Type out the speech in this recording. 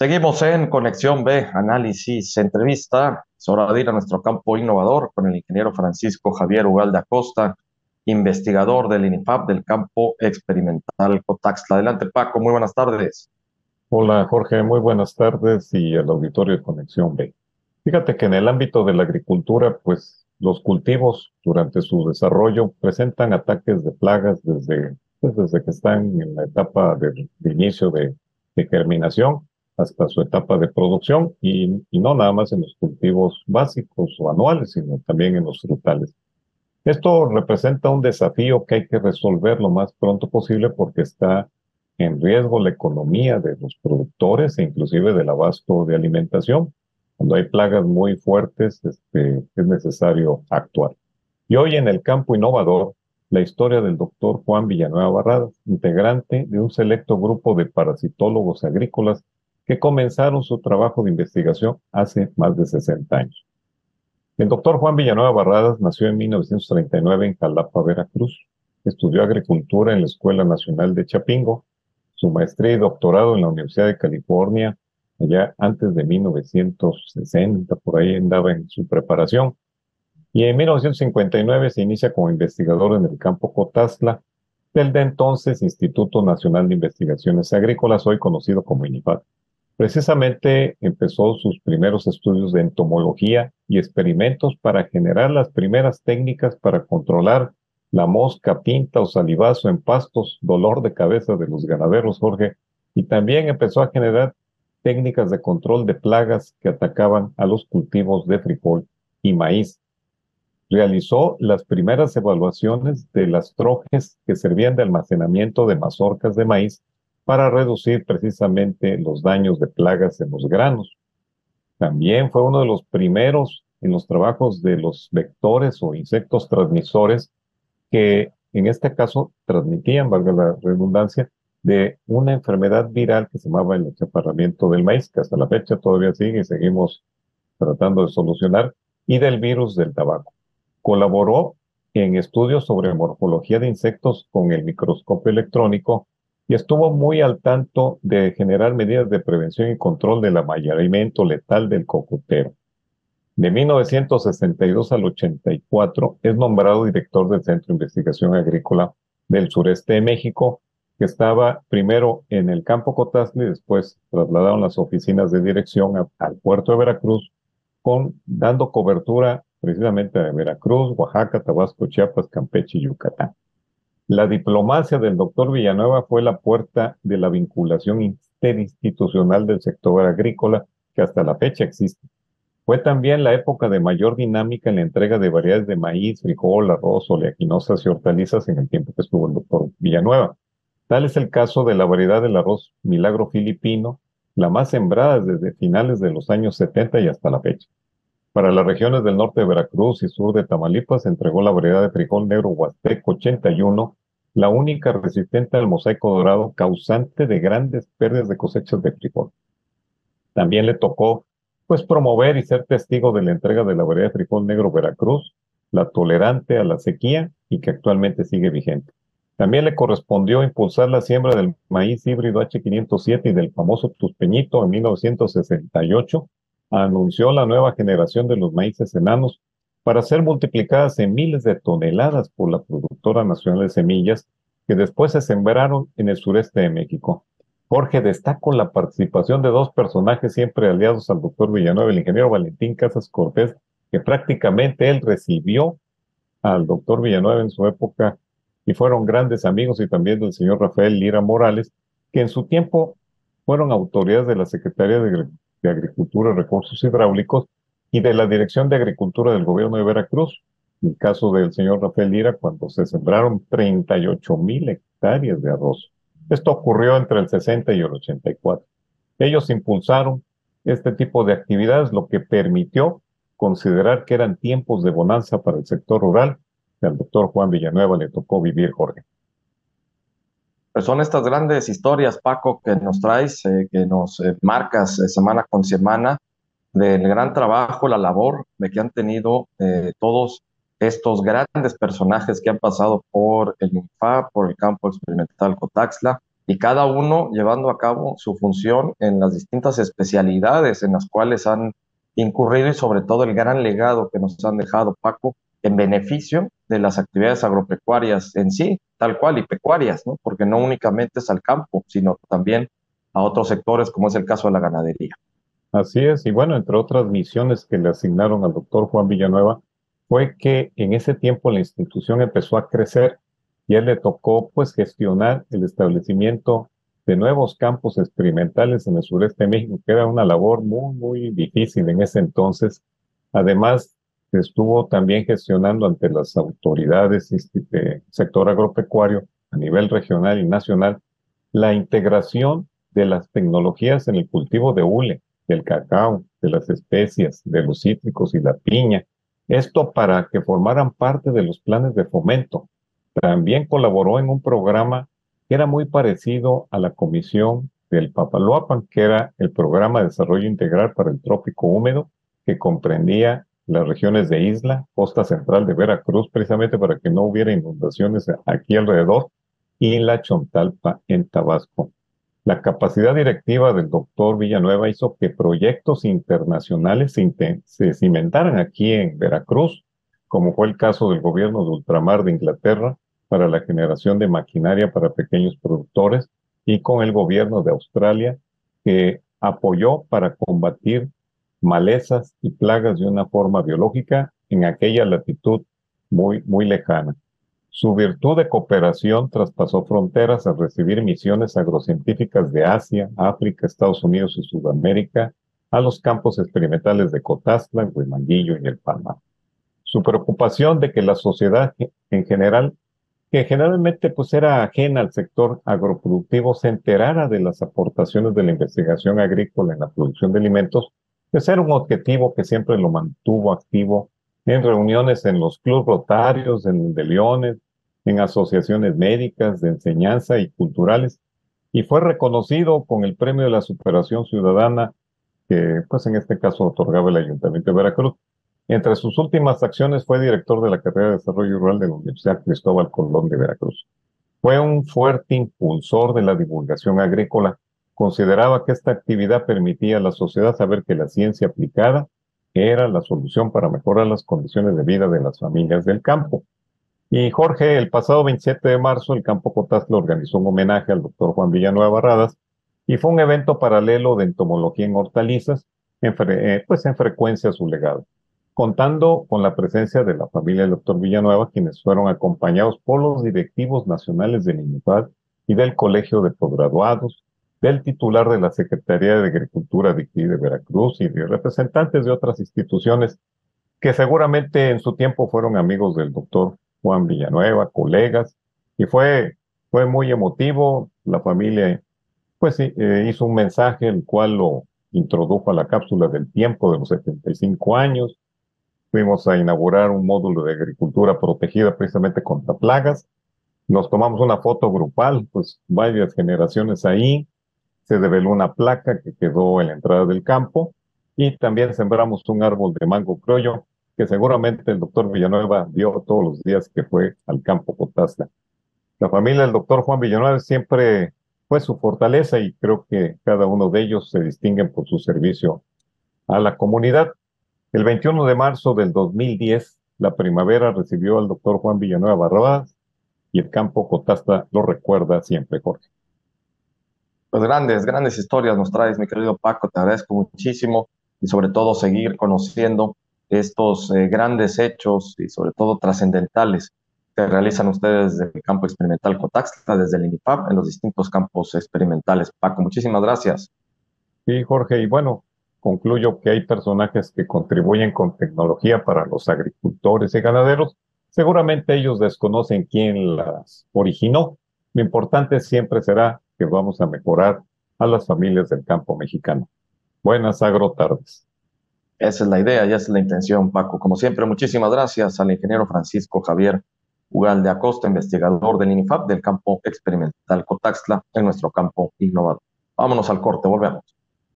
Seguimos en Conexión B, análisis, entrevista. Es a nuestro campo innovador con el ingeniero Francisco Javier Ugalde Acosta, investigador del INIFAP del campo experimental Cotaxla. Adelante, Paco, muy buenas tardes. Hola, Jorge, muy buenas tardes y al auditorio de Conexión B. Fíjate que en el ámbito de la agricultura, pues los cultivos durante su desarrollo presentan ataques de plagas desde, pues, desde que están en la etapa de, inicio de germinación hasta su etapa de producción y, no nada más en los cultivos básicos o anuales, sino también en los frutales. Esto representa un desafío que hay que resolver lo más pronto posible porque está en riesgo la economía de los productores e inclusive del abasto de alimentación. Cuando hay plagas muy fuertes, este, es necesario actuar. Y hoy en el campo innovador, la historia del doctor Juan Villanueva Barradas, integrante de un selecto grupo de parasitólogos agrícolas que comenzaron su trabajo de investigación hace más de 60 años. El doctor Juan Villanueva Barradas nació en 1939 en Jalapa, Veracruz. Estudió agricultura en la Escuela Nacional de Chapingo, su maestría y doctorado en la Universidad de California, allá antes de 1960, por ahí andaba en su preparación. Y en 1959 se inicia como investigador en el campo Cotazla del de entonces Instituto Nacional de Investigaciones Agrícolas, hoy conocido como INIPAD. Precisamente empezó sus primeros estudios de entomología y experimentos para generar las primeras técnicas para controlar la mosca, pinta o salivazo en pastos, dolor de cabeza de los ganaderos, Jorge, y también empezó a generar técnicas de control de plagas que atacaban a los cultivos de frijol y maíz. Realizó las primeras evaluaciones de las trojes que servían de almacenamiento de mazorcas de maíz para reducir precisamente los daños de plagas en los granos. También fue uno de los primeros en los trabajos de los vectores o insectos transmisores que en este caso transmitían, valga la redundancia, de una enfermedad viral que se llamaba el achaparramiento del maíz, que hasta la fecha todavía sigue y seguimos tratando de solucionar, y del virus del tabaco. Colaboró en estudios sobre morfología de insectos con el microscopio electrónico y estuvo muy al tanto de generar medidas de prevención y control del amarillamento letal del cocotero. De 1962 al 84 es nombrado director del Centro de Investigación Agrícola del Sureste de México, que estaba primero en el campo Cotazli después trasladaron las oficinas de dirección al puerto de Veracruz, con, dando cobertura precisamente a Veracruz, Oaxaca, Tabasco, Chiapas, Campeche y Yucatán. La diplomacia del doctor Villanueva fue la puerta de la vinculación interinstitucional del sector agrícola que hasta la fecha existe. Fue también la época de mayor dinámica en la entrega de variedades de maíz, frijol, arroz, oleaginosas y hortalizas en el tiempo que estuvo el doctor Villanueva. Tal es el caso de la variedad del arroz milagro filipino, la más sembrada desde finales de los años 70 y hasta la fecha. Para las regiones del norte de Veracruz y sur de Tamaulipas se entregó la variedad de frijol negro Huasteco 81, la única resistente al mosaico dorado causante de grandes pérdidas de cosechas de frijol. También le tocó pues promover y ser testigo de la entrega de la variedad de frijol negro Veracruz, la tolerante a la sequía y que actualmente sigue vigente. También le correspondió impulsar la siembra del maíz híbrido H507 y del famoso Tuspeñito en 1968 anunció la nueva generación de los maíces enanos para ser multiplicadas en miles de toneladas por la productora nacional de semillas que después se sembraron en el sureste de México. Jorge destaco la participación de dos personajes siempre aliados al doctor Villanueva, el ingeniero Valentín Casas Cortés, que prácticamente él recibió al doctor Villanueva en su época y fueron grandes amigos y también del señor Rafael Lira Morales, que en su tiempo fueron autoridades de la Secretaría de de Agricultura y Recursos Hidráulicos y de la Dirección de Agricultura del Gobierno de Veracruz. En el caso del señor Rafael Lira, cuando se sembraron 38 mil hectáreas de arroz. Esto ocurrió entre el 60 y el 84. Ellos impulsaron este tipo de actividades, lo que permitió considerar que eran tiempos de bonanza para el sector rural que al doctor Juan Villanueva le tocó vivir, Jorge. Pues son estas grandes historias, Paco, que nos traes, eh, que nos eh, marcas eh, semana con semana, del gran trabajo, la labor de que han tenido todos estos grandes personajes que han pasado por el INFA, por el campo experimental Cotaxla, y cada uno llevando a cabo su función en las distintas especialidades en las cuales han incurrido y sobre todo el gran legado que nos han dejado, Paco, en beneficio de las actividades agropecuarias en sí, tal cual, y pecuarias, ¿no? porque no únicamente es al campo, sino también a otros sectores, como es el caso de la ganadería. Así es, y bueno, entre otras misiones que le asignaron al doctor Juan Villanueva, fue que en ese tiempo la institución empezó a crecer y él le tocó pues gestionar el establecimiento de nuevos campos experimentales en el sureste de México, que era una labor muy, muy difícil en ese entonces. Además, estuvo también gestionando ante las autoridades del sector agropecuario a nivel regional y nacional la integración de las tecnologías en el cultivo de hule, del cacao, de las especias, de los cítricos y la piña. Esto para que formaran parte de los planes de fomento. También colaboró en un programa que era muy parecido a la comisión del Papaloapan, que era el programa de desarrollo integral para el trópico húmedo, que comprendía las regiones de Isla, costa central de Veracruz, precisamente para que no hubiera inundaciones aquí alrededor, y la Chontalpa en Tabasco. La capacidad directiva del doctor Villanueva hizo que proyectos internacionales se, se cimentaran aquí en Veracruz, como fue el caso del gobierno de ultramar de Inglaterra para la generación de maquinaria para pequeños productores y con el gobierno de Australia que apoyó para combatir malezas y plagas de una forma biológica en aquella latitud muy, muy lejana. Su virtud de cooperación traspasó fronteras al recibir misiones agrocientíficas de Asia, África, Estados Unidos y Sudamérica a los campos experimentales de Cotazla, Huimanguillo y El Palmar. Su preocupación de que la sociedad en general, que generalmente pues era ajena al sector agroproductivo, se enterara de las aportaciones de la investigación agrícola en la producción de alimentos, ese era un objetivo que siempre lo mantuvo activo en reuniones en los clubes rotarios, en de Leones, en asociaciones médicas, de enseñanza y culturales, y fue reconocido con el Premio de la Superación Ciudadana, que pues en este caso otorgaba el Ayuntamiento de Veracruz. Entre sus últimas acciones fue director de la carrera de Desarrollo Rural de la Universidad Cristóbal Colón de Veracruz. Fue un fuerte impulsor de la divulgación agrícola consideraba que esta actividad permitía a la sociedad saber que la ciencia aplicada era la solución para mejorar las condiciones de vida de las familias del campo. Y Jorge, el pasado 27 de marzo, el Campo Cotazla organizó un homenaje al doctor Juan Villanueva Barradas y fue un evento paralelo de entomología en hortalizas, en eh, pues en frecuencia a su legado, contando con la presencia de la familia del doctor Villanueva, quienes fueron acompañados por los directivos nacionales del INIPAD y del Colegio de Postgraduados, del titular de la Secretaría de Agricultura de aquí de Veracruz y de representantes de otras instituciones que seguramente en su tiempo fueron amigos del doctor Juan Villanueva, colegas, y fue, fue muy emotivo. La familia, pues eh, hizo un mensaje el cual lo introdujo a la cápsula del tiempo de los 75 años. Fuimos a inaugurar un módulo de agricultura protegida precisamente contra plagas. Nos tomamos una foto grupal, pues varias generaciones ahí se develó una placa que quedó en la entrada del campo y también sembramos un árbol de mango croyo que seguramente el doctor Villanueva vio todos los días que fue al campo Potazla. La familia del doctor Juan Villanueva siempre fue su fortaleza y creo que cada uno de ellos se distinguen por su servicio a la comunidad. El 21 de marzo del 2010, la primavera recibió al doctor Juan Villanueva Barradas y el campo Cotasta lo recuerda siempre, Jorge. Pues grandes, grandes historias nos traes, mi querido Paco, te agradezco muchísimo y sobre todo seguir conociendo estos eh, grandes hechos y sobre todo trascendentales que realizan ustedes desde el campo experimental Cotaxta, desde el INIPAP, en los distintos campos experimentales. Paco, muchísimas gracias. Sí, Jorge, y bueno, concluyo que hay personajes que contribuyen con tecnología para los agricultores y ganaderos. Seguramente ellos desconocen quién las originó. Lo importante siempre será que vamos a mejorar a las familias del campo mexicano. Buenas agrotardes. Esa es la idea y esa es la intención, Paco. Como siempre, muchísimas gracias al ingeniero Francisco Javier Ugalde Acosta, investigador del INIFAP del campo experimental Cotaxtla en nuestro campo innovador. Vámonos al corte, volvemos.